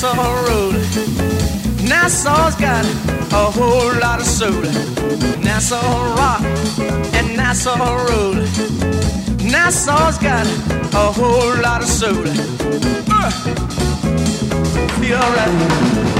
Nassau Road. Nassau's got a whole lot of soul. Nassau Rock and Nassau Road. Nassau's got a whole lot of soul. Uh, feel right.